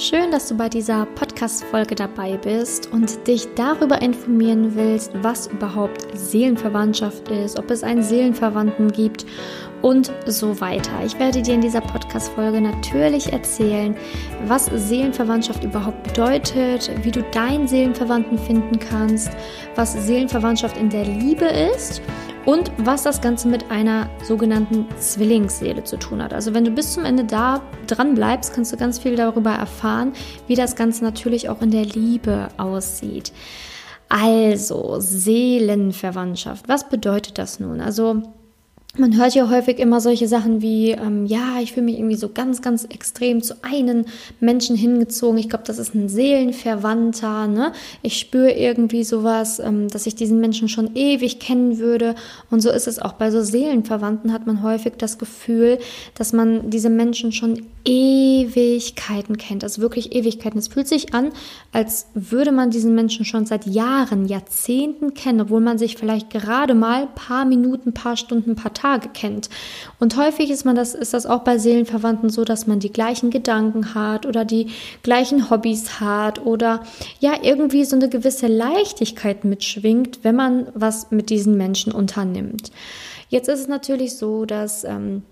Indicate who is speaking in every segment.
Speaker 1: Schön, dass du bei dieser Podcast-Folge dabei bist und dich darüber informieren willst, was überhaupt Seelenverwandtschaft ist, ob es einen Seelenverwandten gibt und so weiter. Ich werde dir in dieser Podcast-Folge natürlich erzählen, was Seelenverwandtschaft überhaupt bedeutet, wie du deinen Seelenverwandten finden kannst, was Seelenverwandtschaft in der Liebe ist und was das Ganze mit einer sogenannten Zwillingsseele zu tun hat. Also wenn du bis zum Ende da dran bleibst, kannst du ganz viel darüber erfahren, wie das Ganze natürlich auch in der Liebe aussieht. Also Seelenverwandtschaft, was bedeutet das nun? Also man hört ja häufig immer solche Sachen wie, ähm, ja, ich fühle mich irgendwie so ganz, ganz extrem zu einem Menschen hingezogen. Ich glaube, das ist ein Seelenverwandter. Ne? Ich spüre irgendwie sowas, ähm, dass ich diesen Menschen schon ewig kennen würde. Und so ist es auch bei so Seelenverwandten, hat man häufig das Gefühl, dass man diese Menschen schon Ewigkeiten kennt. Also wirklich Ewigkeiten. Es fühlt sich an, als würde man diesen Menschen schon seit Jahren, Jahrzehnten kennen, obwohl man sich vielleicht gerade mal paar Minuten, paar Stunden, paar Tage kennt. Und häufig ist man das, ist das auch bei Seelenverwandten so, dass man die gleichen Gedanken hat oder die gleichen Hobbys hat oder ja, irgendwie so eine gewisse Leichtigkeit mitschwingt, wenn man was mit diesen Menschen unternimmt. Jetzt ist es natürlich so, dass ähm,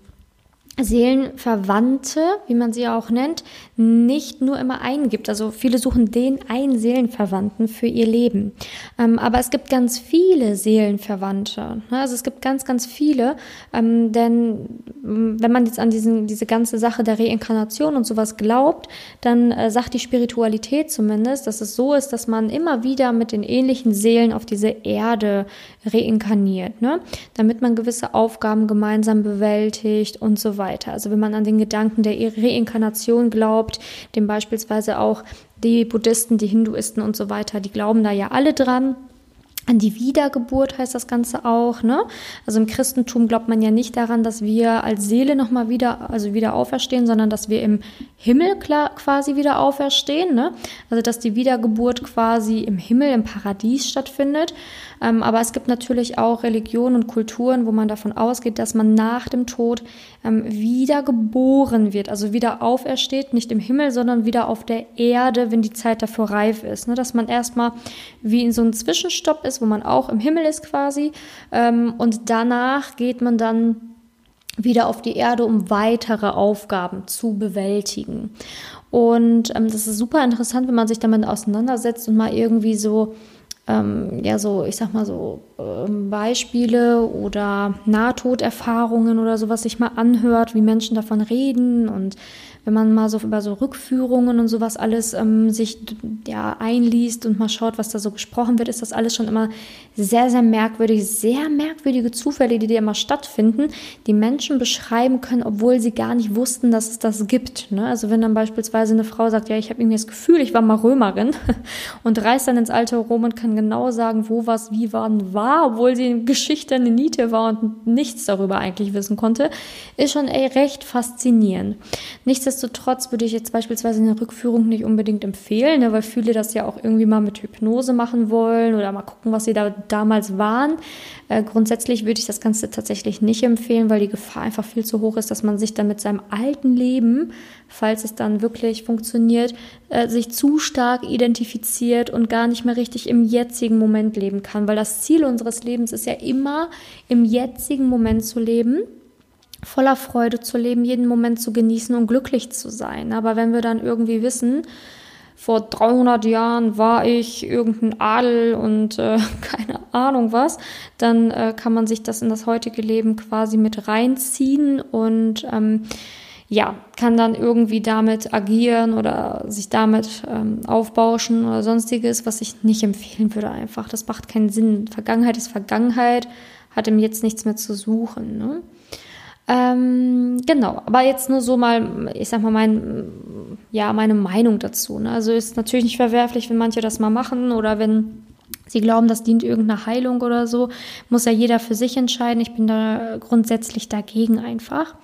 Speaker 1: Seelenverwandte, wie man sie auch nennt, nicht nur immer einen gibt. Also viele suchen den einen Seelenverwandten für ihr Leben. Ähm, aber es gibt ganz viele Seelenverwandte. Ne? Also es gibt ganz, ganz viele. Ähm, denn mm, wenn man jetzt an diesen, diese ganze Sache der Reinkarnation und sowas glaubt, dann äh, sagt die Spiritualität zumindest, dass es so ist, dass man immer wieder mit den ähnlichen Seelen auf diese Erde reinkarniert, ne? damit man gewisse Aufgaben gemeinsam bewältigt und so weiter. Also wenn man an den Gedanken der Reinkarnation glaubt, dem beispielsweise auch die Buddhisten, die Hinduisten und so weiter, die glauben da ja alle dran. An die Wiedergeburt heißt das Ganze auch, ne? Also im Christentum glaubt man ja nicht daran, dass wir als Seele nochmal wieder, also wieder auferstehen, sondern dass wir im Himmel quasi wieder auferstehen, ne? Also dass die Wiedergeburt quasi im Himmel, im Paradies stattfindet. Ähm, aber es gibt natürlich auch Religionen und Kulturen, wo man davon ausgeht, dass man nach dem Tod ähm, wieder geboren wird, also wieder aufersteht, nicht im Himmel, sondern wieder auf der Erde, wenn die Zeit dafür reif ist. Ne? Dass man erstmal wie in so einem Zwischenstopp ist, wo man auch im Himmel ist quasi. Ähm, und danach geht man dann wieder auf die Erde, um weitere Aufgaben zu bewältigen. Und ähm, das ist super interessant, wenn man sich damit auseinandersetzt und mal irgendwie so ähm, ja so, ich sag mal so ähm, Beispiele oder Nahtoderfahrungen oder sowas sich mal anhört, wie Menschen davon reden und wenn man mal so über so Rückführungen und sowas alles ähm, sich ja einliest und mal schaut, was da so gesprochen wird, ist das alles schon immer sehr, sehr merkwürdig, sehr merkwürdige Zufälle, die da immer stattfinden, die Menschen beschreiben können, obwohl sie gar nicht wussten, dass es das gibt. Ne? Also wenn dann beispielsweise eine Frau sagt, ja, ich habe irgendwie das Gefühl, ich war mal Römerin und reist dann ins alte Rom und kann genau sagen, wo was, wie wann war, obwohl sie in Geschichte eine Niete war und nichts darüber eigentlich wissen konnte, ist schon ey, recht faszinierend. Nichtsdestotrotz Nichtsdestotrotz würde ich jetzt beispielsweise eine Rückführung nicht unbedingt empfehlen, ne, weil viele das ja auch irgendwie mal mit Hypnose machen wollen oder mal gucken, was sie da damals waren. Äh, grundsätzlich würde ich das Ganze tatsächlich nicht empfehlen, weil die Gefahr einfach viel zu hoch ist, dass man sich dann mit seinem alten Leben, falls es dann wirklich funktioniert, äh, sich zu stark identifiziert und gar nicht mehr richtig im jetzigen Moment leben kann. Weil das Ziel unseres Lebens ist ja immer, im jetzigen Moment zu leben voller Freude zu leben, jeden Moment zu genießen und glücklich zu sein. Aber wenn wir dann irgendwie wissen, vor 300 Jahren war ich irgendein Adel und äh, keine Ahnung was, dann äh, kann man sich das in das heutige Leben quasi mit reinziehen und ähm, ja, kann dann irgendwie damit agieren oder sich damit ähm, aufbauschen oder sonstiges, was ich nicht empfehlen würde einfach. Das macht keinen Sinn. Vergangenheit ist Vergangenheit, hat im Jetzt nichts mehr zu suchen. Ne? Ähm, genau, aber jetzt nur so mal, ich sag mal, mein, ja, meine Meinung dazu. Ne? Also ist natürlich nicht verwerflich, wenn manche das mal machen oder wenn sie glauben, das dient irgendeiner Heilung oder so. Muss ja jeder für sich entscheiden. Ich bin da grundsätzlich dagegen einfach.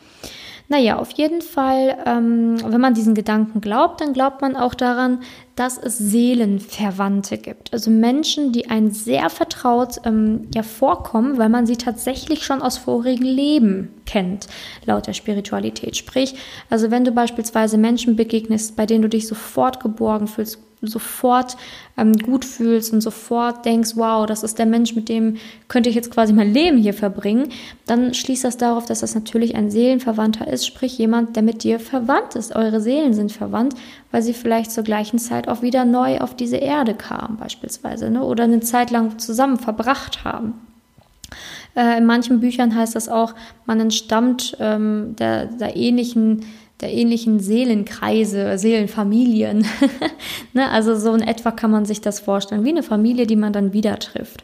Speaker 1: Naja, auf jeden Fall, ähm, wenn man diesen Gedanken glaubt, dann glaubt man auch daran, dass es Seelenverwandte gibt. Also Menschen, die einen sehr vertraut ähm, ja vorkommen, weil man sie tatsächlich schon aus vorigen Leben kennt, laut der Spiritualität. Sprich, also wenn du beispielsweise Menschen begegnest, bei denen du dich sofort geborgen fühlst, sofort ähm, gut fühlst und sofort denkst, wow, das ist der Mensch, mit dem könnte ich jetzt quasi mein Leben hier verbringen, dann schließt das darauf, dass das natürlich ein Seelenverwandter ist, sprich jemand, der mit dir verwandt ist. Eure Seelen sind verwandt, weil sie vielleicht zur gleichen Zeit auch wieder neu auf diese Erde kamen, beispielsweise, ne? oder eine Zeit lang zusammen verbracht haben. Äh, in manchen Büchern heißt das auch, man entstammt ähm, der, der ähnlichen der ähnlichen Seelenkreise, Seelenfamilien. ne? Also so in etwa kann man sich das vorstellen, wie eine Familie, die man dann wieder trifft.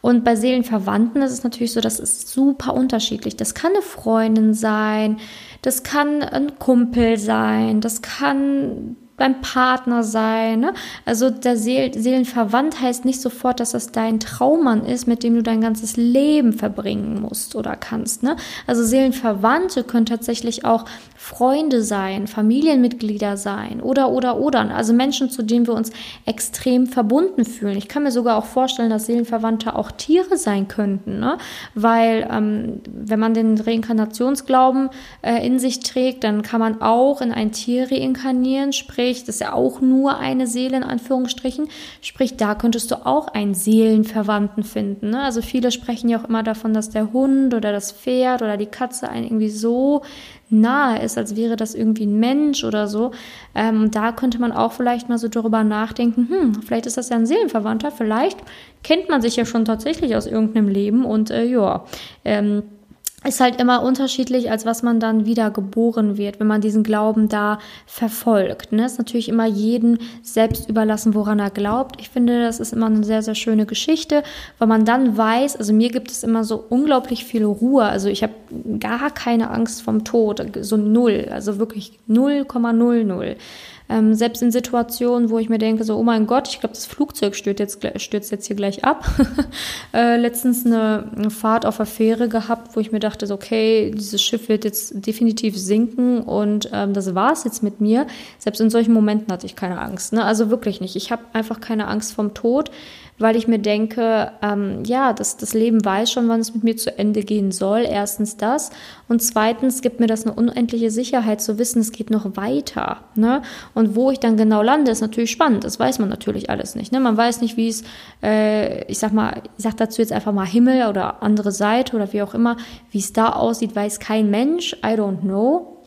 Speaker 1: Und bei Seelenverwandten ist es natürlich so, das ist super unterschiedlich. Das kann eine Freundin sein, das kann ein Kumpel sein, das kann beim Partner sein. Ne? Also der Seel Seelenverwandt heißt nicht sofort, dass das dein Traummann ist, mit dem du dein ganzes Leben verbringen musst oder kannst. Ne? Also Seelenverwandte können tatsächlich auch Freunde sein, Familienmitglieder sein oder, oder, oder. Also Menschen, zu denen wir uns extrem verbunden fühlen. Ich kann mir sogar auch vorstellen, dass Seelenverwandte auch Tiere sein könnten, ne? weil ähm, wenn man den Reinkarnationsglauben äh, in sich trägt, dann kann man auch in ein Tier reinkarnieren, sprich, das ist ja auch nur eine Seele in Anführungsstrichen, sprich, da könntest du auch einen Seelenverwandten finden. Ne? Also viele sprechen ja auch immer davon, dass der Hund oder das Pferd oder die Katze einen irgendwie so nahe ist, als wäre das irgendwie ein Mensch oder so. Ähm, da könnte man auch vielleicht mal so darüber nachdenken, hm, vielleicht ist das ja ein Seelenverwandter, vielleicht kennt man sich ja schon tatsächlich aus irgendeinem Leben und äh, ja, ähm, ist halt immer unterschiedlich, als was man dann wieder geboren wird, wenn man diesen Glauben da verfolgt. Ne? Ist natürlich immer jeden selbst überlassen, woran er glaubt. Ich finde, das ist immer eine sehr, sehr schöne Geschichte, weil man dann weiß, also mir gibt es immer so unglaublich viel Ruhe. Also ich habe gar keine Angst vom Tod, so null, also wirklich 0,00. Ähm, selbst in Situationen, wo ich mir denke, so, oh mein Gott, ich glaube, das Flugzeug stürzt jetzt, stürzt jetzt hier gleich ab. äh, letztens eine, eine, Fahrt auf der Fähre gehabt, wo ich mir dachte, so, okay, dieses Schiff wird jetzt definitiv sinken und ähm, das war's jetzt mit mir. Selbst in solchen Momenten hatte ich keine Angst. Ne? Also wirklich nicht. Ich habe einfach keine Angst vom Tod weil ich mir denke, ähm, ja, das, das Leben weiß schon, wann es mit mir zu Ende gehen soll. Erstens das. Und zweitens gibt mir das eine unendliche Sicherheit zu wissen, es geht noch weiter. Ne? Und wo ich dann genau lande, ist natürlich spannend. Das weiß man natürlich alles nicht. Ne? Man weiß nicht, wie es, äh, ich sag mal, ich sag dazu jetzt einfach mal Himmel oder andere Seite oder wie auch immer, wie es da aussieht, weiß kein Mensch. I don't know.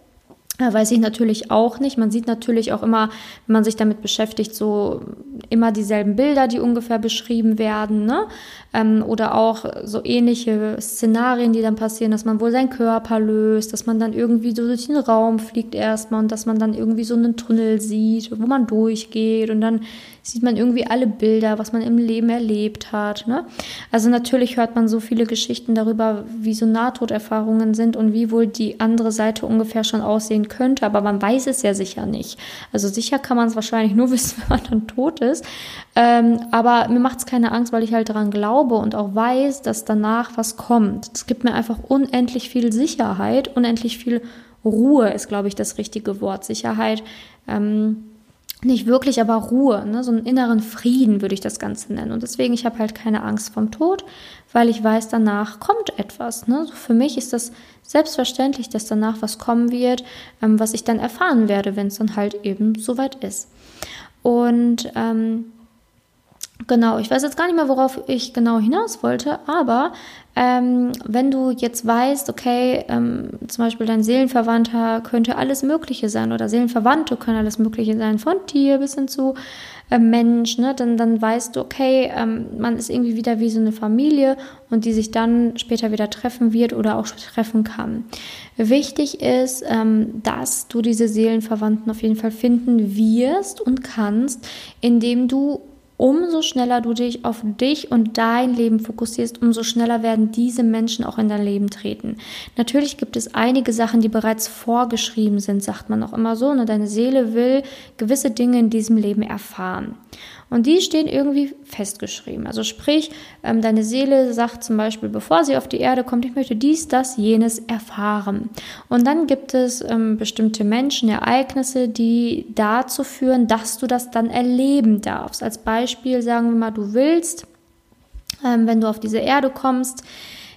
Speaker 1: Weiß ich natürlich auch nicht. Man sieht natürlich auch immer, wenn man sich damit beschäftigt, so immer dieselben Bilder, die ungefähr beschrieben werden, ne? Ähm, oder auch so ähnliche Szenarien, die dann passieren, dass man wohl seinen Körper löst, dass man dann irgendwie so durch den Raum fliegt erstmal und dass man dann irgendwie so einen Tunnel sieht, wo man durchgeht und dann sieht man irgendwie alle Bilder, was man im Leben erlebt hat. Ne? Also natürlich hört man so viele Geschichten darüber, wie so Nahtoderfahrungen sind und wie wohl die andere Seite ungefähr schon aussehen könnte, aber man weiß es ja sicher nicht. Also sicher kann man es wahrscheinlich nur wissen, wenn man dann tot ist. Ähm, aber mir macht es keine Angst, weil ich halt daran glaube und auch weiß, dass danach was kommt. Es gibt mir einfach unendlich viel Sicherheit, unendlich viel Ruhe ist, glaube ich, das richtige Wort. Sicherheit. Ähm, nicht wirklich, aber Ruhe, ne? so einen inneren Frieden würde ich das Ganze nennen. Und deswegen, ich habe halt keine Angst vom Tod, weil ich weiß, danach kommt etwas. Ne? Für mich ist das selbstverständlich, dass danach was kommen wird, ähm, was ich dann erfahren werde, wenn es dann halt eben soweit ist. Und ähm, Genau, ich weiß jetzt gar nicht mehr, worauf ich genau hinaus wollte, aber ähm, wenn du jetzt weißt, okay, ähm, zum Beispiel dein Seelenverwandter könnte alles Mögliche sein oder Seelenverwandte können alles Mögliche sein, von Tier bis hin zu äh, Mensch, ne, dann, dann weißt du, okay, ähm, man ist irgendwie wieder wie so eine Familie und die sich dann später wieder treffen wird oder auch treffen kann. Wichtig ist, ähm, dass du diese Seelenverwandten auf jeden Fall finden wirst und kannst, indem du umso schneller du dich auf dich und dein Leben fokussierst, umso schneller werden diese Menschen auch in dein Leben treten. Natürlich gibt es einige Sachen, die bereits vorgeschrieben sind, sagt man auch immer so. Ne? Deine Seele will gewisse Dinge in diesem Leben erfahren. Und die stehen irgendwie festgeschrieben. Also sprich, ähm, deine Seele sagt zum Beispiel, bevor sie auf die Erde kommt, ich möchte dies, das, jenes erfahren. Und dann gibt es ähm, bestimmte Menschen, Ereignisse, die dazu führen, dass du das dann erleben darfst. Als Beispiel sagen wir mal, du willst, ähm, wenn du auf diese Erde kommst,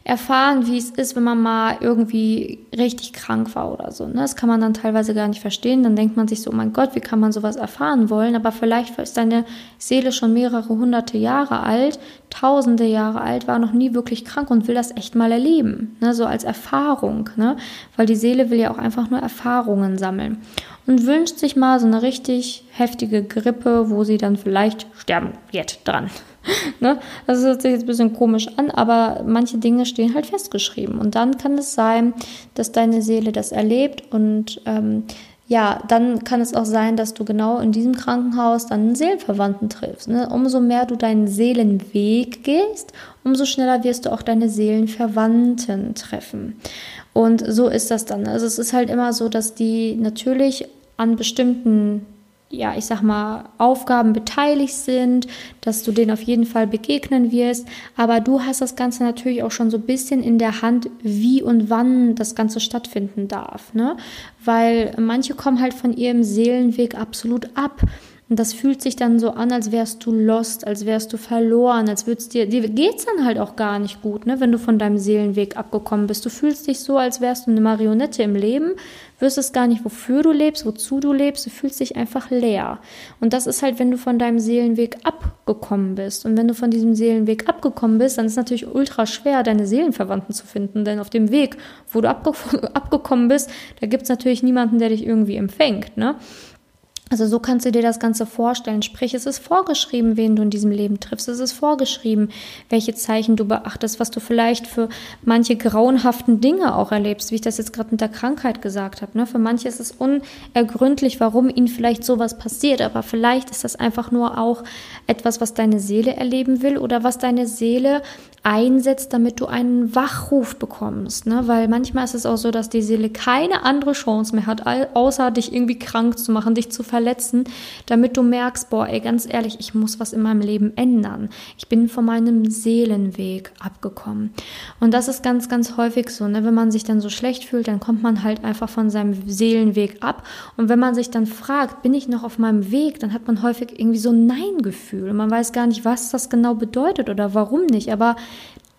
Speaker 1: erfahren, wie es ist, wenn man mal irgendwie richtig krank war oder so. Ne? Das kann man dann teilweise gar nicht verstehen. Dann denkt man sich so, oh mein Gott, wie kann man sowas erfahren wollen? Aber vielleicht ist deine Seele schon mehrere hunderte Jahre alt, tausende Jahre alt, war noch nie wirklich krank und will das echt mal erleben. Ne? So als Erfahrung. Ne? Weil die Seele will ja auch einfach nur Erfahrungen sammeln. Und wünscht sich mal so eine richtig heftige Grippe, wo sie dann vielleicht sterben wird dran. ne? Das hört sich jetzt ein bisschen komisch an, aber manche Dinge stehen halt festgeschrieben. Und dann kann es sein, dass deine Seele das erlebt und ähm, ja, dann kann es auch sein, dass du genau in diesem Krankenhaus dann einen Seelenverwandten triffst. Ne? Umso mehr du deinen Seelenweg gehst, umso schneller wirst du auch deine Seelenverwandten treffen. Und so ist das dann. Also es ist halt immer so, dass die natürlich an bestimmten ja, ich sag mal, Aufgaben beteiligt sind, dass du denen auf jeden Fall begegnen wirst. Aber du hast das Ganze natürlich auch schon so ein bisschen in der Hand, wie und wann das Ganze stattfinden darf. Ne? Weil manche kommen halt von ihrem Seelenweg absolut ab. Und das fühlt sich dann so an, als wärst du lost, als wärst du verloren, als würdest dir, dir geht's dann halt auch gar nicht gut, ne, wenn du von deinem Seelenweg abgekommen bist. Du fühlst dich so, als wärst du eine Marionette im Leben, wüsstest gar nicht, wofür du lebst, wozu du lebst, du fühlst dich einfach leer. Und das ist halt, wenn du von deinem Seelenweg abgekommen bist. Und wenn du von diesem Seelenweg abgekommen bist, dann ist es natürlich ultra schwer, deine Seelenverwandten zu finden, denn auf dem Weg, wo du abge abgekommen bist, da gibt's natürlich niemanden, der dich irgendwie empfängt, ne. Also so kannst du dir das Ganze vorstellen. Sprich, es ist vorgeschrieben, wen du in diesem Leben triffst. Es ist vorgeschrieben, welche Zeichen du beachtest, was du vielleicht für manche grauenhaften Dinge auch erlebst, wie ich das jetzt gerade mit der Krankheit gesagt habe. Ne? Für manche ist es unergründlich, warum ihnen vielleicht sowas passiert, aber vielleicht ist das einfach nur auch etwas, was deine Seele erleben will oder was deine Seele einsetzt, damit du einen Wachruf bekommst. Ne? Weil manchmal ist es auch so, dass die Seele keine andere Chance mehr hat, außer dich irgendwie krank zu machen, dich zu verletzen, damit du merkst, boah, ey, ganz ehrlich, ich muss was in meinem Leben ändern. Ich bin von meinem Seelenweg abgekommen. Und das ist ganz, ganz häufig so. Ne? Wenn man sich dann so schlecht fühlt, dann kommt man halt einfach von seinem Seelenweg ab. Und wenn man sich dann fragt, bin ich noch auf meinem Weg, dann hat man häufig irgendwie so ein Nein-Gefühl. Man weiß gar nicht, was das genau bedeutet oder warum nicht. Aber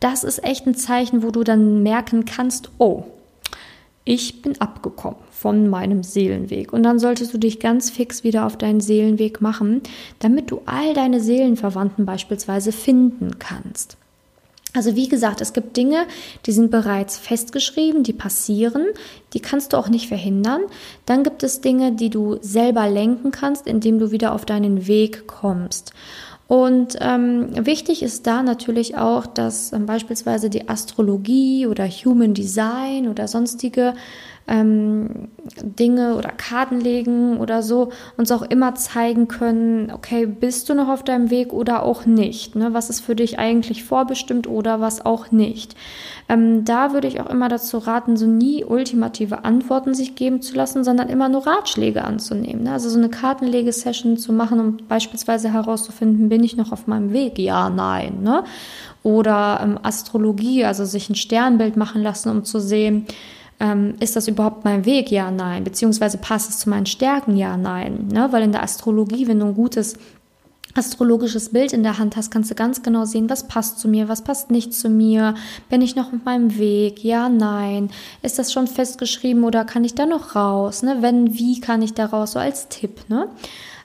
Speaker 1: das ist echt ein Zeichen, wo du dann merken kannst, oh, ich bin abgekommen von meinem Seelenweg. Und dann solltest du dich ganz fix wieder auf deinen Seelenweg machen, damit du all deine Seelenverwandten beispielsweise finden kannst. Also wie gesagt, es gibt Dinge, die sind bereits festgeschrieben, die passieren, die kannst du auch nicht verhindern. Dann gibt es Dinge, die du selber lenken kannst, indem du wieder auf deinen Weg kommst. Und ähm, wichtig ist da natürlich auch, dass ähm, beispielsweise die Astrologie oder Human Design oder sonstige ähm, Dinge oder Karten legen oder so uns auch immer zeigen können, okay, bist du noch auf deinem Weg oder auch nicht? Ne? Was ist für dich eigentlich vorbestimmt oder was auch nicht? Ähm, da würde ich auch immer dazu raten, so nie ultimative Antworten sich geben zu lassen, sondern immer nur Ratschläge anzunehmen. Ne? Also so eine Kartenlegesession zu machen, um beispielsweise herauszufinden, bin ich noch auf meinem Weg? Ja, nein. Ne? Oder ähm, Astrologie, also sich ein Sternbild machen lassen, um zu sehen, ähm, ist das überhaupt mein Weg? Ja, nein. Beziehungsweise passt es zu meinen Stärken? Ja, nein. Ne? Weil in der Astrologie, wenn du ein gutes astrologisches Bild in der Hand hast, kannst du ganz genau sehen, was passt zu mir, was passt nicht zu mir, bin ich noch auf meinem Weg, ja, nein, ist das schon festgeschrieben oder kann ich da noch raus, ne? wenn, wie kann ich da raus, so als Tipp, ne?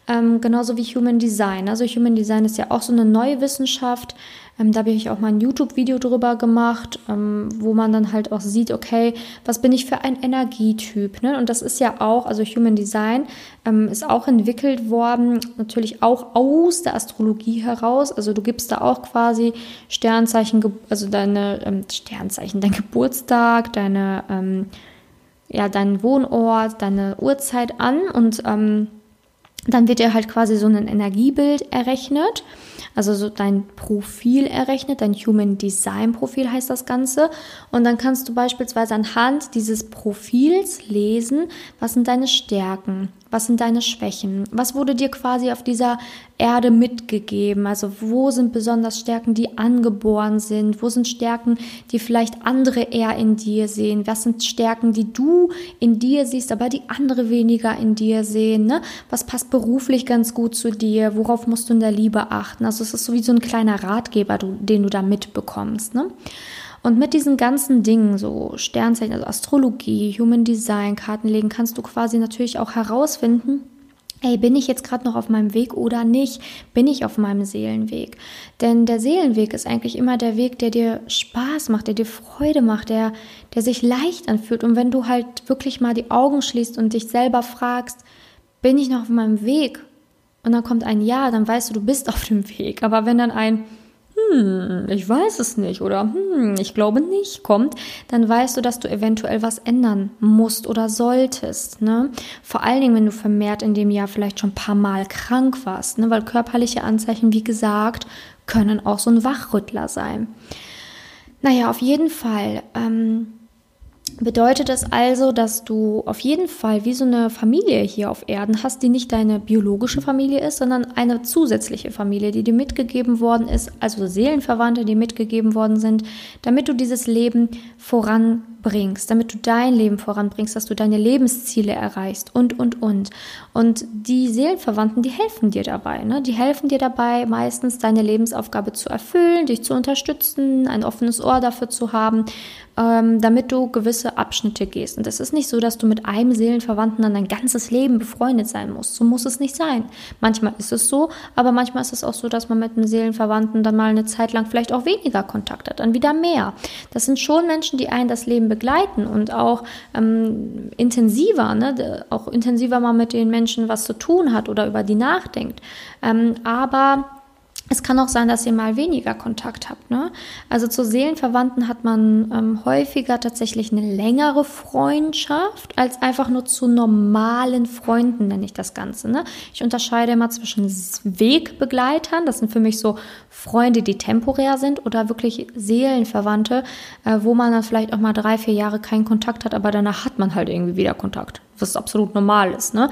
Speaker 1: Ähm, genauso wie Human Design. Also Human Design ist ja auch so eine neue Wissenschaft, ähm, da habe ich auch mal ein YouTube-Video drüber gemacht, ähm, wo man dann halt auch sieht, okay, was bin ich für ein Energietyp? Ne? Und das ist ja auch, also Human Design ähm, ist auch entwickelt worden, natürlich auch aus der Astrologie heraus. Also du gibst da auch quasi Sternzeichen, also deine ähm, Sternzeichen, dein Geburtstag, deine, ähm, ja, deinen Wohnort, deine Uhrzeit an und ähm, Dann wird dir halt quasi so ein Energiebild errechnet, also so dein Profil errechnet, dein Human Design Profil heißt das Ganze. Und dann kannst du beispielsweise anhand dieses Profils lesen, was sind deine Stärken, was sind deine Schwächen? Was wurde dir quasi auf dieser Erde mitgegeben? Also wo sind besonders Stärken, die angeboren sind? Wo sind Stärken, die vielleicht andere eher in dir sehen? Was sind Stärken, die du in dir siehst, aber die andere weniger in dir sehen? Ne? Was passt beruflich ganz gut zu dir? Worauf musst du in der Liebe achten? Also es ist so wie so ein kleiner Ratgeber, den du da mitbekommst. Ne? Und mit diesen ganzen Dingen, so Sternzeichen, also Astrologie, Human Design, Kartenlegen, kannst du quasi natürlich auch herausfinden, Hey, bin ich jetzt gerade noch auf meinem Weg oder nicht? Bin ich auf meinem Seelenweg? Denn der Seelenweg ist eigentlich immer der Weg, der dir Spaß macht, der dir Freude macht, der, der sich leicht anfühlt. Und wenn du halt wirklich mal die Augen schließt und dich selber fragst, bin ich noch auf meinem Weg? Und dann kommt ein Ja, dann weißt du, du bist auf dem Weg. Aber wenn dann ein hm, ich weiß es nicht oder hm, ich glaube nicht kommt, dann weißt du, dass du eventuell was ändern musst oder solltest. Ne? Vor allen Dingen, wenn du vermehrt in dem Jahr vielleicht schon ein paar Mal krank warst, ne? weil körperliche Anzeichen, wie gesagt, können auch so ein Wachrüttler sein. Naja, auf jeden Fall. Ähm, bedeutet es also, dass du auf jeden Fall wie so eine Familie hier auf Erden hast, die nicht deine biologische Familie ist, sondern eine zusätzliche Familie, die dir mitgegeben worden ist, also Seelenverwandte, die mitgegeben worden sind, damit du dieses Leben voranbringst, damit du dein Leben voranbringst, dass du deine Lebensziele erreichst und, und, und. Und die Seelenverwandten, die helfen dir dabei. Ne? Die helfen dir dabei, meistens deine Lebensaufgabe zu erfüllen, dich zu unterstützen, ein offenes Ohr dafür zu haben ähm, damit du gewisse Abschnitte gehst. Und es ist nicht so, dass du mit einem Seelenverwandten dann dein ganzes Leben befreundet sein musst. So muss es nicht sein. Manchmal ist es so, aber manchmal ist es auch so, dass man mit einem Seelenverwandten dann mal eine Zeit lang vielleicht auch weniger Kontakt hat, dann wieder mehr. Das sind schon Menschen, die einen das Leben begleiten und auch ähm, intensiver, ne, auch intensiver mal mit den Menschen was zu tun hat oder über die nachdenkt. Ähm, aber es kann auch sein, dass ihr mal weniger Kontakt habt. Ne? Also zu Seelenverwandten hat man ähm, häufiger tatsächlich eine längere Freundschaft als einfach nur zu normalen Freunden, nenne ich das Ganze. Ne? Ich unterscheide immer zwischen Wegbegleitern, das sind für mich so Freunde, die temporär sind, oder wirklich Seelenverwandte, äh, wo man dann vielleicht auch mal drei, vier Jahre keinen Kontakt hat, aber danach hat man halt irgendwie wieder Kontakt was absolut normal ist. Ne?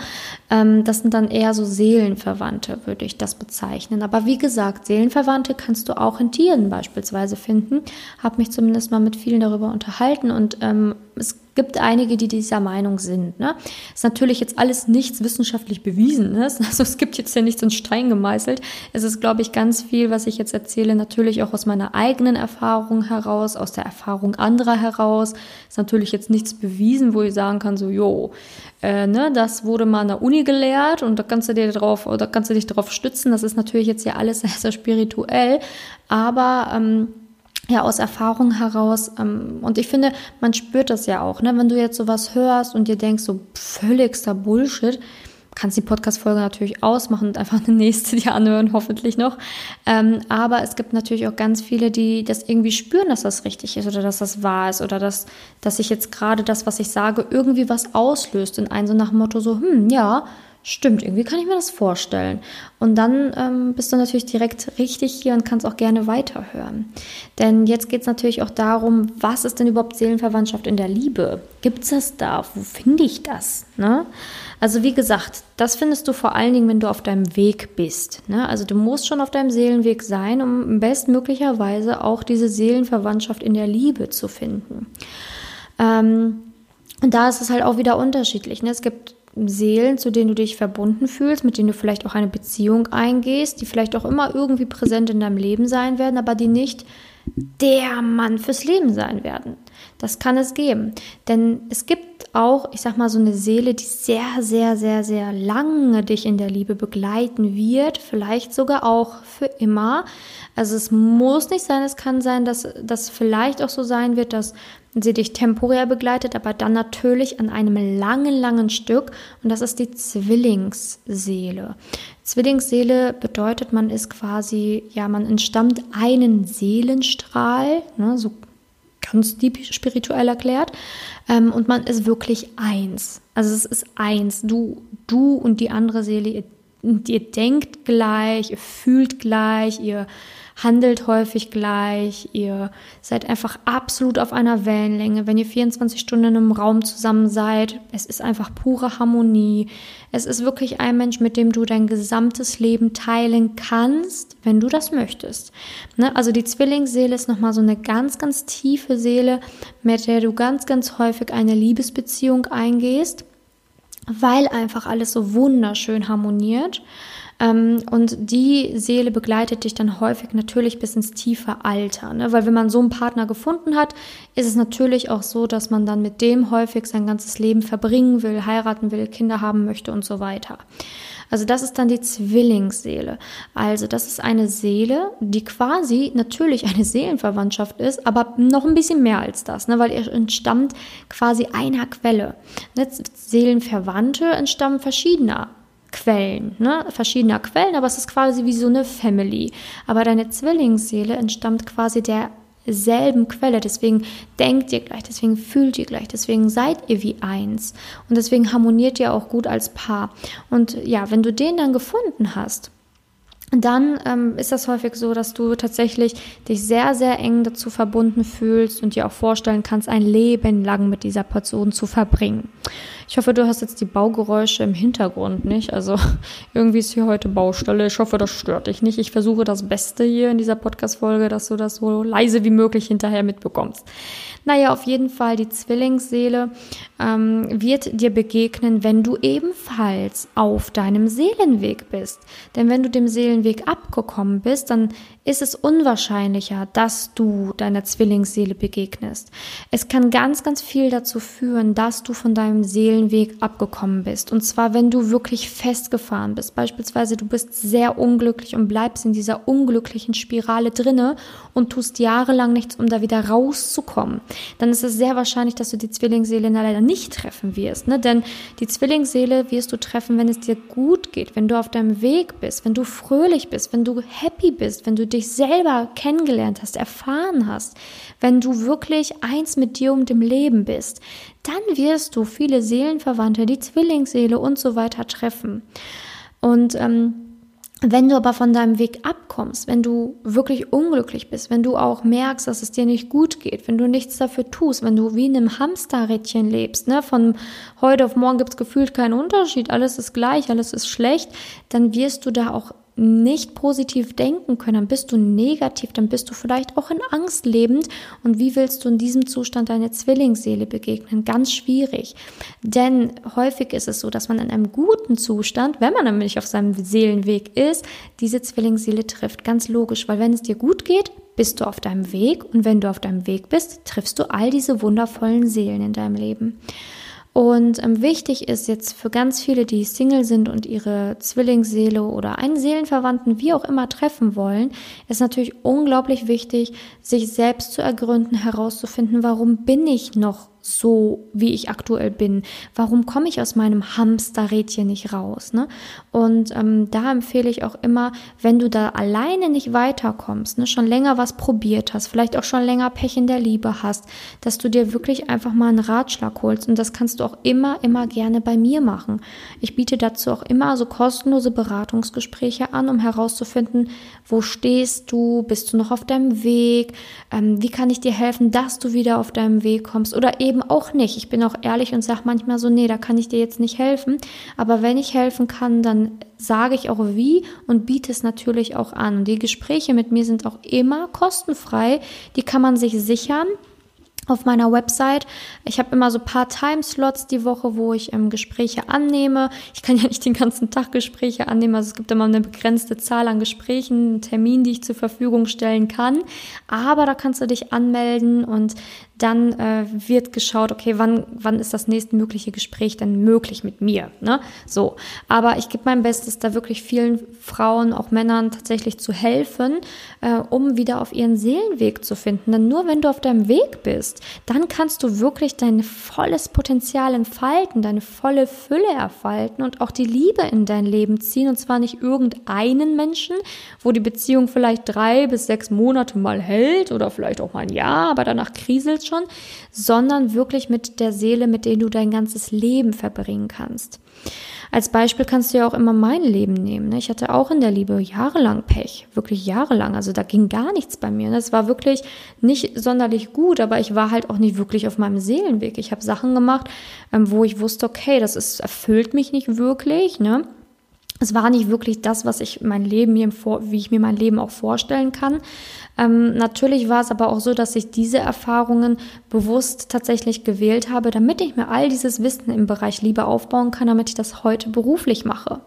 Speaker 1: Ähm, das sind dann eher so Seelenverwandte, würde ich das bezeichnen. Aber wie gesagt, Seelenverwandte kannst du auch in Tieren beispielsweise finden. Habe mich zumindest mal mit vielen darüber unterhalten und ähm, es gibt einige, die dieser Meinung sind. Ne? Ist natürlich jetzt alles nichts wissenschaftlich bewiesen. Ne? Also es gibt jetzt ja nichts in Stein gemeißelt. Es ist, glaube ich, ganz viel, was ich jetzt erzähle, natürlich auch aus meiner eigenen Erfahrung heraus, aus der Erfahrung anderer heraus. Ist natürlich jetzt nichts bewiesen, wo ich sagen kann, so, jo, äh, ne, das wurde mal an der Uni gelehrt und da kannst du dir drauf, oder kannst du dich darauf stützen. Das ist natürlich jetzt ja alles sehr, sehr spirituell, aber ähm, ja aus Erfahrung heraus ähm, und ich finde, man spürt das ja auch, ne? Wenn du jetzt sowas hörst und dir denkst, so völligster Bullshit, kannst die Podcast-Folge natürlich ausmachen und einfach eine nächste dir anhören, hoffentlich noch. Ähm, aber es gibt natürlich auch ganz viele, die das irgendwie spüren, dass das richtig ist oder dass das wahr ist oder dass, dass ich jetzt gerade das, was ich sage, irgendwie was auslöst in einen so nach dem Motto so, hm, ja, stimmt, irgendwie kann ich mir das vorstellen. Und dann ähm, bist du natürlich direkt richtig hier und kannst auch gerne weiterhören. Denn jetzt geht es natürlich auch darum, was ist denn überhaupt Seelenverwandtschaft in der Liebe? Gibt es das da? Wo finde ich das? Ne? Also wie gesagt, das findest du vor allen Dingen, wenn du auf deinem Weg bist. Ne? Also du musst schon auf deinem Seelenweg sein, um bestmöglicherweise auch diese Seelenverwandtschaft in der Liebe zu finden. Ähm, und da ist es halt auch wieder unterschiedlich. Ne? Es gibt Seelen, zu denen du dich verbunden fühlst, mit denen du vielleicht auch eine Beziehung eingehst, die vielleicht auch immer irgendwie präsent in deinem Leben sein werden, aber die nicht der Mann fürs Leben sein werden. Das kann es geben. Denn es gibt auch, ich sag mal, so eine Seele, die sehr, sehr, sehr, sehr lange dich in der Liebe begleiten wird, vielleicht sogar auch für immer. Also es muss nicht sein, es kann sein, dass das vielleicht auch so sein wird, dass sie dich temporär begleitet, aber dann natürlich an einem langen, langen Stück. Und das ist die Zwillingsseele. Zwillingsseele bedeutet, man ist quasi, ja, man entstammt einen Seelenstrahl, ne, so ganz deep spirituell erklärt. Ähm, und man ist wirklich eins. Also es ist eins. Du, du und die andere Seele, ihr ihr denkt gleich, ihr fühlt gleich, ihr handelt häufig gleich, ihr seid einfach absolut auf einer Wellenlänge. Wenn ihr 24 Stunden in einem Raum zusammen seid, es ist einfach pure Harmonie. Es ist wirklich ein Mensch, mit dem du dein gesamtes Leben teilen kannst, wenn du das möchtest. Ne? Also die Zwillingsseele ist nochmal so eine ganz, ganz tiefe Seele, mit der du ganz, ganz häufig eine Liebesbeziehung eingehst, weil einfach alles so wunderschön harmoniert. Ähm, und die Seele begleitet dich dann häufig natürlich bis ins tiefe Alter. Ne? Weil wenn man so einen Partner gefunden hat, ist es natürlich auch so, dass man dann mit dem häufig sein ganzes Leben verbringen will, heiraten will, Kinder haben möchte und so weiter. Also das ist dann die Zwillingsseele. Also das ist eine Seele, die quasi natürlich eine Seelenverwandtschaft ist, aber noch ein bisschen mehr als das, ne? weil ihr entstammt quasi einer Quelle. Ne? Seelenverwandte entstammen verschiedener Quellen, ne? verschiedener Quellen, aber es ist quasi wie so eine Family. Aber deine Zwillingsseele entstammt quasi derselben Quelle. Deswegen denkt ihr gleich, deswegen fühlt ihr gleich, deswegen seid ihr wie eins. Und deswegen harmoniert ihr auch gut als Paar. Und ja, wenn du den dann gefunden hast, dann ähm, ist das häufig so, dass du tatsächlich dich sehr, sehr eng dazu verbunden fühlst und dir auch vorstellen kannst, ein Leben lang mit dieser Person zu verbringen. Ich hoffe, du hast jetzt die Baugeräusche im Hintergrund nicht. Also irgendwie ist hier heute Baustelle. Ich hoffe, das stört dich nicht. Ich versuche das Beste hier in dieser Podcast-Folge, dass du das so leise wie möglich hinterher mitbekommst. Naja, auf jeden Fall, die Zwillingsseele ähm, wird dir begegnen, wenn du ebenfalls auf deinem Seelenweg bist. Denn wenn du dem Seelenweg abgekommen bist, dann ist es unwahrscheinlicher, dass du deiner Zwillingsseele begegnest. Es kann ganz, ganz viel dazu führen, dass du von deinem Seelenweg abgekommen bist. Und zwar, wenn du wirklich festgefahren bist. Beispielsweise, du bist sehr unglücklich und bleibst in dieser unglücklichen Spirale drinne und tust jahrelang nichts, um da wieder rauszukommen. Dann ist es sehr wahrscheinlich, dass du die Zwillingsseele leider nicht treffen wirst. Ne? Denn die Zwillingsseele wirst du treffen, wenn es dir gut geht, wenn du auf deinem Weg bist, wenn du fröhlich bist, wenn du happy bist, wenn du dich selber kennengelernt hast, erfahren hast, wenn du wirklich eins mit dir und dem Leben bist, dann wirst du viele Seelenverwandte, die Zwillingsseele und so weiter treffen. Und ähm, wenn du aber von deinem Weg abkommst, wenn du wirklich unglücklich bist, wenn du auch merkst, dass es dir nicht gut geht, wenn du nichts dafür tust, wenn du wie in einem Hamsterrädchen lebst, ne, von heute auf morgen gibt es gefühlt keinen Unterschied, alles ist gleich, alles ist schlecht, dann wirst du da auch nicht positiv denken können, dann bist du negativ, dann bist du vielleicht auch in Angst lebend. Und wie willst du in diesem Zustand deine Zwillingsseele begegnen? Ganz schwierig. Denn häufig ist es so, dass man in einem guten Zustand, wenn man nämlich auf seinem Seelenweg ist, diese Zwillingsseele trifft. Ganz logisch, weil wenn es dir gut geht, bist du auf deinem Weg. Und wenn du auf deinem Weg bist, triffst du all diese wundervollen Seelen in deinem Leben. Und ähm, wichtig ist jetzt für ganz viele, die Single sind und ihre Zwillingsseele oder einen Seelenverwandten wie auch immer treffen wollen, ist natürlich unglaublich wichtig, sich selbst zu ergründen, herauszufinden, warum bin ich noch so, wie ich aktuell bin? Warum komme ich aus meinem Hamsterrädchen nicht raus? Ne? Und ähm, da empfehle ich auch immer, wenn du da alleine nicht weiterkommst, ne, schon länger was probiert hast, vielleicht auch schon länger Pech in der Liebe hast, dass du dir wirklich einfach mal einen Ratschlag holst. Und das kannst du auch immer, immer gerne bei mir machen. Ich biete dazu auch immer so kostenlose Beratungsgespräche an, um herauszufinden, wo stehst du, bist du noch auf deinem Weg, ähm, wie kann ich dir helfen, dass du wieder auf deinem Weg kommst oder eben eben auch nicht. Ich bin auch ehrlich und sage manchmal so, nee, da kann ich dir jetzt nicht helfen. Aber wenn ich helfen kann, dann sage ich auch wie und biete es natürlich auch an. Und die Gespräche mit mir sind auch immer kostenfrei. Die kann man sich sichern auf meiner Website. Ich habe immer so paar Timeslots die Woche, wo ich ähm, Gespräche annehme. Ich kann ja nicht den ganzen Tag Gespräche annehmen, also es gibt immer eine begrenzte Zahl an Gesprächen, einen Termin, die ich zur Verfügung stellen kann. Aber da kannst du dich anmelden und dann äh, wird geschaut, okay, wann, wann ist das nächstmögliche Gespräch denn möglich mit mir? Ne? So, aber ich gebe mein Bestes, da wirklich vielen Frauen, auch Männern tatsächlich zu helfen, äh, um wieder auf ihren Seelenweg zu finden. Denn nur wenn du auf deinem Weg bist, dann kannst du wirklich dein volles Potenzial entfalten, deine volle Fülle erfalten und auch die Liebe in dein Leben ziehen. Und zwar nicht irgendeinen Menschen, wo die Beziehung vielleicht drei bis sechs Monate mal hält oder vielleicht auch mal ein Jahr, aber danach kriselt schon, sondern wirklich mit der Seele, mit der du dein ganzes Leben verbringen kannst. Als Beispiel kannst du ja auch immer mein Leben nehmen. Ne? Ich hatte auch in der Liebe jahrelang Pech, wirklich jahrelang. Also da ging gar nichts bei mir. Es war wirklich nicht sonderlich gut, aber ich war halt auch nicht wirklich auf meinem Seelenweg. Ich habe Sachen gemacht, ähm, wo ich wusste, okay, das ist, erfüllt mich nicht wirklich. Ne? es war nicht wirklich das, was ich mein Leben mir, wie ich mir mein Leben auch vorstellen kann. Ähm, natürlich war es aber auch so, dass ich diese Erfahrungen bewusst tatsächlich gewählt habe, damit ich mir all dieses Wissen im Bereich Liebe aufbauen kann, damit ich das heute beruflich mache.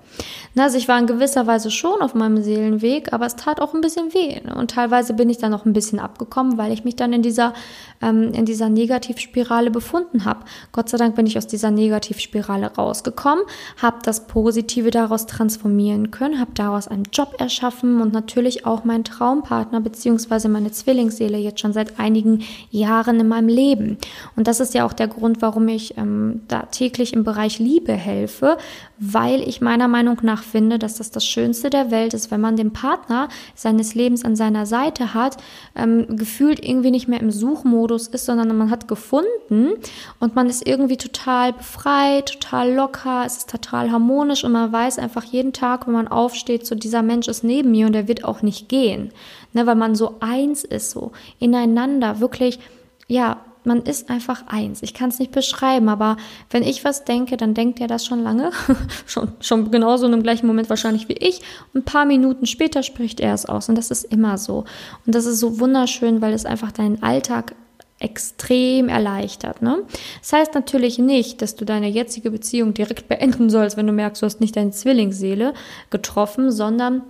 Speaker 1: Also ich war in gewisser Weise schon auf meinem Seelenweg, aber es tat auch ein bisschen weh. Und teilweise bin ich dann noch ein bisschen abgekommen, weil ich mich dann in dieser, ähm, in dieser Negativspirale befunden habe. Gott sei Dank bin ich aus dieser Negativspirale rausgekommen, habe das Positive daraus transformieren können, habe daraus einen Job erschaffen und natürlich auch meinen Traumpartner bzw beziehungsweise meine Zwillingsseele jetzt schon seit einigen Jahren in meinem Leben. Und das ist ja auch der Grund, warum ich ähm, da täglich im Bereich Liebe helfe, weil ich meiner Meinung nach finde, dass das das Schönste der Welt ist, wenn man den Partner seines Lebens an seiner Seite hat, ähm, gefühlt irgendwie nicht mehr im Suchmodus ist, sondern man hat gefunden und man ist irgendwie total befreit, total locker, es ist total harmonisch und man weiß einfach jeden Tag, wenn man aufsteht, so dieser Mensch ist neben mir und er wird auch nicht gehen. Ne, weil man so eins ist, so ineinander, wirklich, ja, man ist einfach eins. Ich kann es nicht beschreiben, aber wenn ich was denke, dann denkt er das schon lange, schon, schon genauso in dem gleichen Moment wahrscheinlich wie ich. Und ein paar Minuten später spricht er es aus und das ist immer so. Und das ist so wunderschön, weil es einfach deinen Alltag extrem erleichtert. Ne? Das heißt natürlich nicht, dass du deine jetzige Beziehung direkt beenden sollst, wenn du merkst, du hast nicht deine Zwillingsseele getroffen, sondern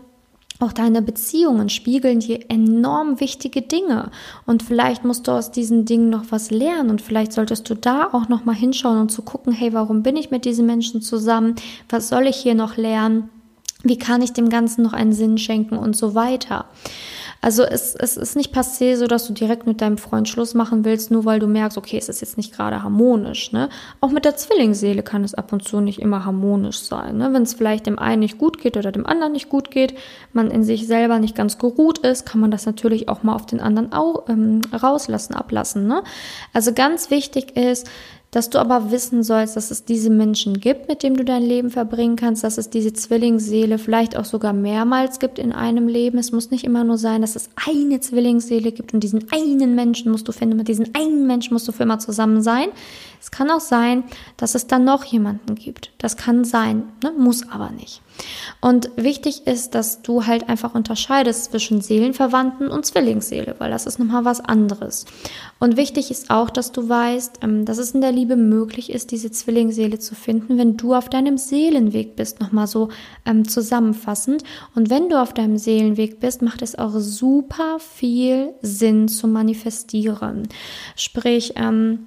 Speaker 1: auch deine Beziehungen spiegeln dir enorm wichtige Dinge und vielleicht musst du aus diesen Dingen noch was lernen und vielleicht solltest du da auch noch mal hinschauen und zu gucken, hey, warum bin ich mit diesen Menschen zusammen? Was soll ich hier noch lernen? Wie kann ich dem Ganzen noch einen Sinn schenken und so weiter? Also es, es ist nicht passé so, dass du direkt mit deinem Freund Schluss machen willst, nur weil du merkst, okay, es ist jetzt nicht gerade harmonisch. Ne? Auch mit der Zwillingsseele kann es ab und zu nicht immer harmonisch sein. Ne? Wenn es vielleicht dem einen nicht gut geht oder dem anderen nicht gut geht, man in sich selber nicht ganz geruht ist, kann man das natürlich auch mal auf den anderen auch, ähm, rauslassen, ablassen. Ne? Also ganz wichtig ist, dass du aber wissen sollst, dass es diese Menschen gibt, mit denen du dein Leben verbringen kannst, dass es diese Zwillingsseele vielleicht auch sogar mehrmals gibt in einem Leben. Es muss nicht immer nur sein, dass es eine Zwillingsseele gibt und diesen einen Menschen musst du finden, mit diesem einen Menschen musst du für immer zusammen sein. Es kann auch sein, dass es dann noch jemanden gibt. Das kann sein, ne? muss aber nicht. Und wichtig ist, dass du halt einfach unterscheidest zwischen Seelenverwandten und Zwillingsseele, weil das ist nochmal was anderes. Und wichtig ist auch, dass du weißt, ähm, dass es in der Liebe möglich ist, diese Zwillingsseele zu finden, wenn du auf deinem Seelenweg bist, nochmal so ähm, zusammenfassend. Und wenn du auf deinem Seelenweg bist, macht es auch super viel Sinn zu manifestieren. Sprich, ähm,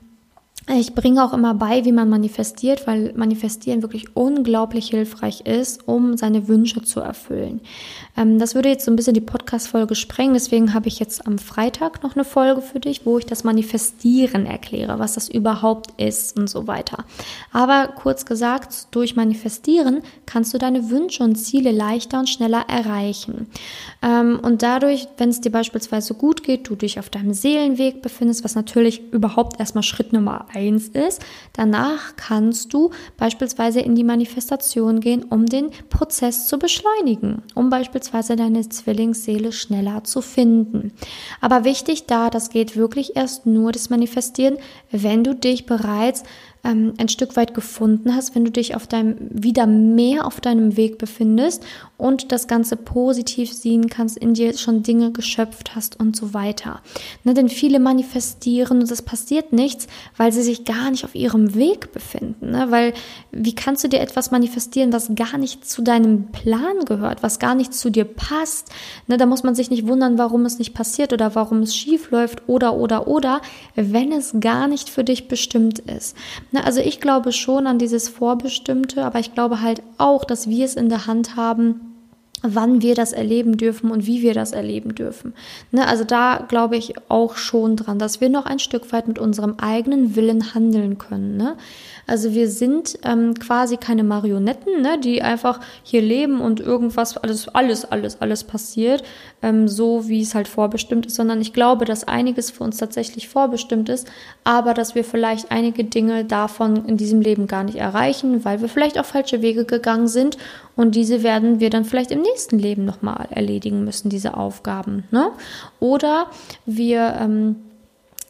Speaker 1: ich bringe auch immer bei, wie man manifestiert, weil manifestieren wirklich unglaublich hilfreich ist, um seine Wünsche zu erfüllen. Ähm, das würde jetzt so ein bisschen die Podcast-Folge sprengen, deswegen habe ich jetzt am Freitag noch eine Folge für dich, wo ich das Manifestieren erkläre, was das überhaupt ist und so weiter. Aber kurz gesagt, durch Manifestieren kannst du deine Wünsche und Ziele leichter und schneller erreichen. Ähm, und dadurch, wenn es dir beispielsweise gut geht, du dich auf deinem Seelenweg befindest, was natürlich überhaupt erstmal Schritt Nummer eins ist. Danach kannst du beispielsweise in die Manifestation gehen, um den Prozess zu beschleunigen, um beispielsweise deine Zwillingsseele schneller zu finden. Aber wichtig da, das geht wirklich erst nur das Manifestieren, wenn du dich bereits ähm, ein Stück weit gefunden hast, wenn du dich auf deinem, wieder mehr auf deinem Weg befindest und das Ganze positiv sehen kannst, in dir schon Dinge geschöpft hast und so weiter. Ne, denn viele manifestieren und es passiert nichts, weil sie sich gar nicht auf ihrem Weg befinden. Ne? Weil wie kannst du dir etwas manifestieren, was gar nicht zu deinem Plan gehört, was gar nicht zu dir passt? Ne, da muss man sich nicht wundern, warum es nicht passiert oder warum es schief läuft oder oder oder, wenn es gar nicht für dich bestimmt ist. Ne, also ich glaube schon an dieses Vorbestimmte, aber ich glaube halt auch, dass wir es in der Hand haben, wann wir das erleben dürfen und wie wir das erleben dürfen. Ne, also da glaube ich auch schon dran, dass wir noch ein Stück weit mit unserem eigenen Willen handeln können. Ne? Also wir sind ähm, quasi keine Marionetten, ne, die einfach hier leben und irgendwas, alles, alles, alles, alles passiert, ähm, so wie es halt vorbestimmt ist, sondern ich glaube, dass einiges für uns tatsächlich vorbestimmt ist, aber dass wir vielleicht einige Dinge davon in diesem Leben gar nicht erreichen, weil wir vielleicht auf falsche Wege gegangen sind und diese werden wir dann vielleicht im nächsten Leben nochmal erledigen müssen, diese Aufgaben. Ne? Oder wir ähm,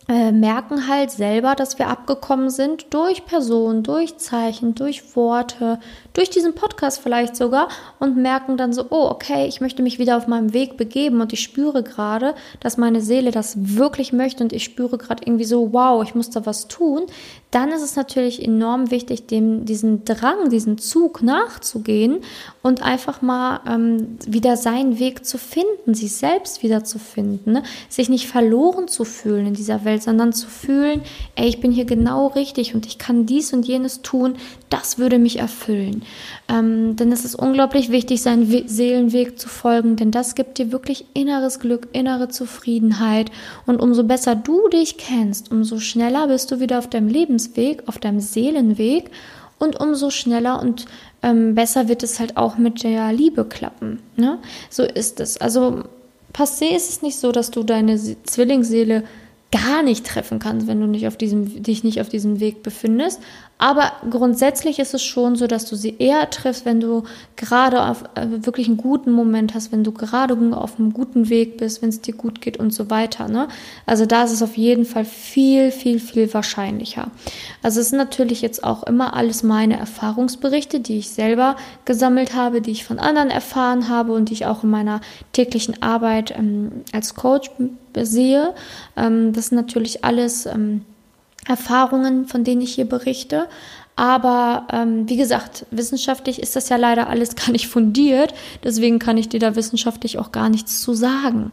Speaker 1: äh, merken halt selber, dass wir abgekommen sind durch Personen, durch Zeichen, durch Worte, durch diesen Podcast vielleicht sogar und merken dann so, oh, okay, ich möchte mich wieder auf meinem Weg begeben und ich spüre gerade, dass meine Seele das wirklich möchte und ich spüre gerade irgendwie so, wow, ich muss da was tun, dann ist es natürlich enorm wichtig, dem diesen Drang, diesen Zug nachzugehen und einfach mal ähm, wieder seinen Weg zu finden, sich selbst wieder zu finden, ne? sich nicht verloren zu fühlen in dieser Welt, sondern zu fühlen, ey, ich bin hier genau richtig und ich kann dies und jenes tun, das würde mich erfüllen. Ähm, denn es ist unglaublich wichtig, seinen We Seelenweg zu folgen, denn das gibt dir wirklich inneres Glück, innere Zufriedenheit und umso besser du dich kennst, umso schneller bist du wieder auf deinem Lebensweg, auf deinem Seelenweg und umso schneller und ähm, besser wird es halt auch mit der Liebe klappen. Ne? So ist es. Also passé ist es nicht so, dass du deine Zwillingsseele gar nicht treffen kannst, wenn du nicht auf diesem, dich nicht auf diesem Weg befindest. Aber grundsätzlich ist es schon so, dass du sie eher triffst, wenn du gerade auf äh, wirklich einen guten Moment hast, wenn du gerade auf einem guten Weg bist, wenn es dir gut geht und so weiter. Ne? Also da ist es auf jeden Fall viel, viel, viel wahrscheinlicher. Also es sind natürlich jetzt auch immer alles meine Erfahrungsberichte, die ich selber gesammelt habe, die ich von anderen erfahren habe und die ich auch in meiner täglichen Arbeit ähm, als Coach sehe. Ähm, das sind natürlich alles ähm, Erfahrungen, von denen ich hier berichte. Aber ähm, wie gesagt, wissenschaftlich ist das ja leider alles gar nicht fundiert. Deswegen kann ich dir da wissenschaftlich auch gar nichts zu sagen.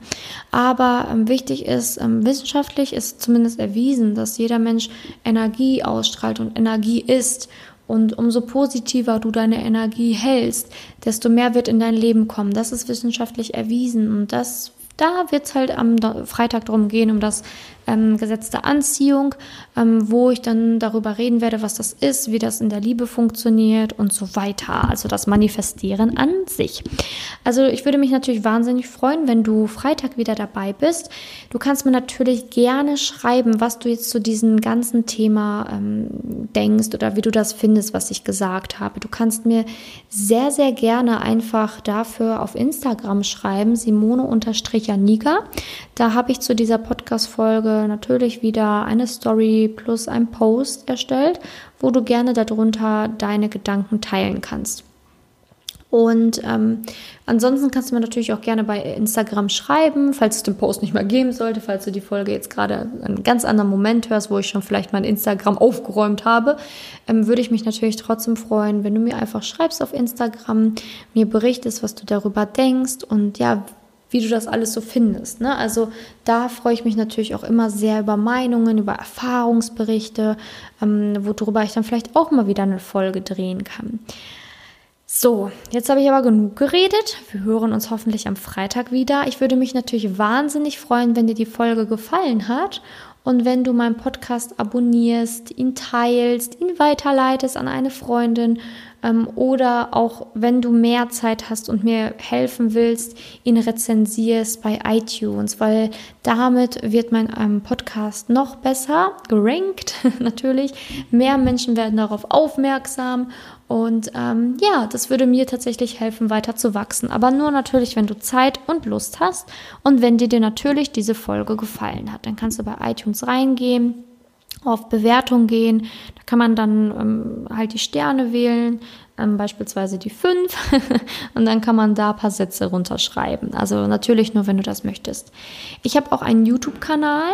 Speaker 1: Aber ähm, wichtig ist, ähm, wissenschaftlich ist zumindest erwiesen, dass jeder Mensch Energie ausstrahlt und Energie ist. Und umso positiver du deine Energie hältst, desto mehr wird in dein Leben kommen. Das ist wissenschaftlich erwiesen. Und das da wird es halt am Freitag darum gehen, um das ähm, Gesetz Anziehung, ähm, wo ich dann darüber reden werde, was das ist, wie das in der Liebe funktioniert und so weiter. Also das Manifestieren an sich. Also ich würde mich natürlich wahnsinnig freuen, wenn du Freitag wieder dabei bist. Du kannst mir natürlich gerne schreiben, was du jetzt zu diesem ganzen Thema ähm, denkst oder wie du das findest, was ich gesagt habe. Du kannst mir sehr, sehr gerne einfach dafür auf Instagram schreiben, Simone-Janika. Da habe ich zu dieser Podcast-Folge natürlich wieder eine Story plus ein Post erstellt, wo du gerne darunter deine Gedanken teilen kannst. Und ähm, ansonsten kannst du mir natürlich auch gerne bei Instagram schreiben, falls es den Post nicht mehr geben sollte, falls du die Folge jetzt gerade einen ganz anderen Moment hörst, wo ich schon vielleicht mein Instagram aufgeräumt habe, ähm, würde ich mich natürlich trotzdem freuen, wenn du mir einfach schreibst auf Instagram, mir berichtest, was du darüber denkst und ja, wie du das alles so findest. Ne? Also da freue ich mich natürlich auch immer sehr über Meinungen, über Erfahrungsberichte, ähm, worüber ich dann vielleicht auch mal wieder eine Folge drehen kann. So, jetzt habe ich aber genug geredet. Wir hören uns hoffentlich am Freitag wieder. Ich würde mich natürlich wahnsinnig freuen, wenn dir die Folge gefallen hat und wenn du meinen Podcast abonnierst, ihn teilst, ihn weiterleitest an eine Freundin ähm, oder auch wenn du mehr Zeit hast und mir helfen willst, ihn rezensierst bei iTunes, weil damit wird mein ähm, Podcast noch besser gerankt, natürlich. Mehr Menschen werden darauf aufmerksam und ähm, ja, das würde mir tatsächlich helfen, weiter zu wachsen. Aber nur natürlich, wenn du Zeit und Lust hast und wenn dir dir natürlich diese Folge gefallen hat. Dann kannst du bei iTunes reingehen auf Bewertung gehen. Da kann man dann ähm, halt die Sterne wählen, ähm, beispielsweise die fünf, und dann kann man da ein paar Sätze runterschreiben. Also natürlich nur, wenn du das möchtest. Ich habe auch einen YouTube-Kanal,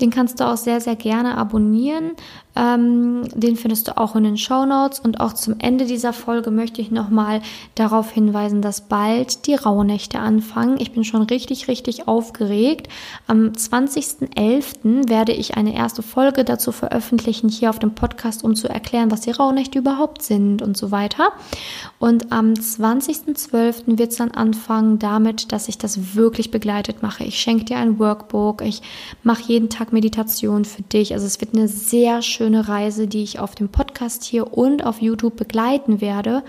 Speaker 1: den kannst du auch sehr, sehr gerne abonnieren. Ähm, den findest du auch in den Show Notes. Und auch zum Ende dieser Folge möchte ich nochmal darauf hinweisen, dass bald die Rauhnächte anfangen. Ich bin schon richtig, richtig aufgeregt. Am 20.11. werde ich eine erste Folge dazu veröffentlichen hier auf dem Podcast, um zu erklären, was die Rauhnächte überhaupt sind und so weiter. Und am 20.12. wird es dann anfangen damit, dass ich das wirklich begleitet mache. Ich schenke dir ein Workbook, ich mache jeden Tag Meditation für dich. Also es wird eine sehr schöne Reise, die ich auf dem Podcast hier und auf YouTube begleiten werde.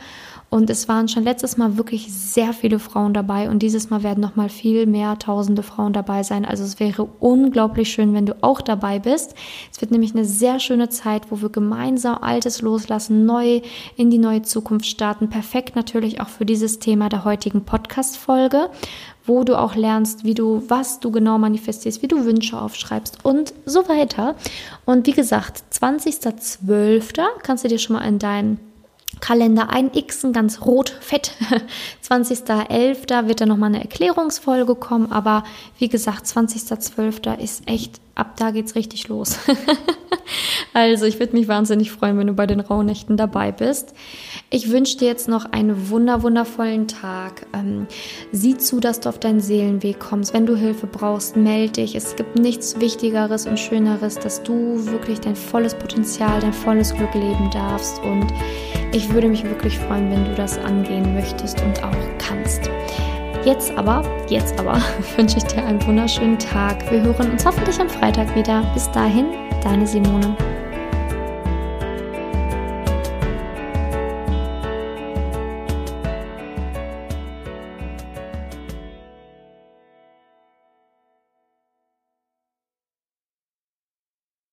Speaker 1: Und es waren schon letztes Mal wirklich sehr viele Frauen dabei und dieses Mal werden noch mal viel mehr tausende Frauen dabei sein. Also es wäre unglaublich schön, wenn du auch dabei bist. Es wird nämlich eine sehr schöne Zeit, wo wir gemeinsam Altes loslassen, neu in die neue Zukunft starten. Perfekt natürlich auch für dieses Thema der heutigen Podcast-Folge wo du auch lernst, wie du, was du genau manifestierst, wie du Wünsche aufschreibst und so weiter. Und wie gesagt, 20.12. kannst du dir schon mal in deinen Kalender einxen, ganz rot, fett. 20.11. wird da nochmal eine Erklärungsfolge kommen, aber wie gesagt, 20.12. ist echt, ab da geht's richtig los. also ich würde mich wahnsinnig freuen, wenn du bei den Rauhnächten dabei bist. Ich wünsche dir jetzt noch einen wunder, wundervollen Tag. Ähm, sieh zu, dass du auf deinen Seelenweg kommst. Wenn du Hilfe brauchst, melde dich. Es gibt nichts Wichtigeres und Schöneres, dass du wirklich dein volles Potenzial, dein volles Glück leben darfst. Und ich würde mich wirklich freuen, wenn du das angehen möchtest und auch kannst. Jetzt aber, jetzt aber wünsche ich dir einen wunderschönen Tag. Wir hören uns hoffentlich am Freitag wieder. Bis dahin, deine Simone.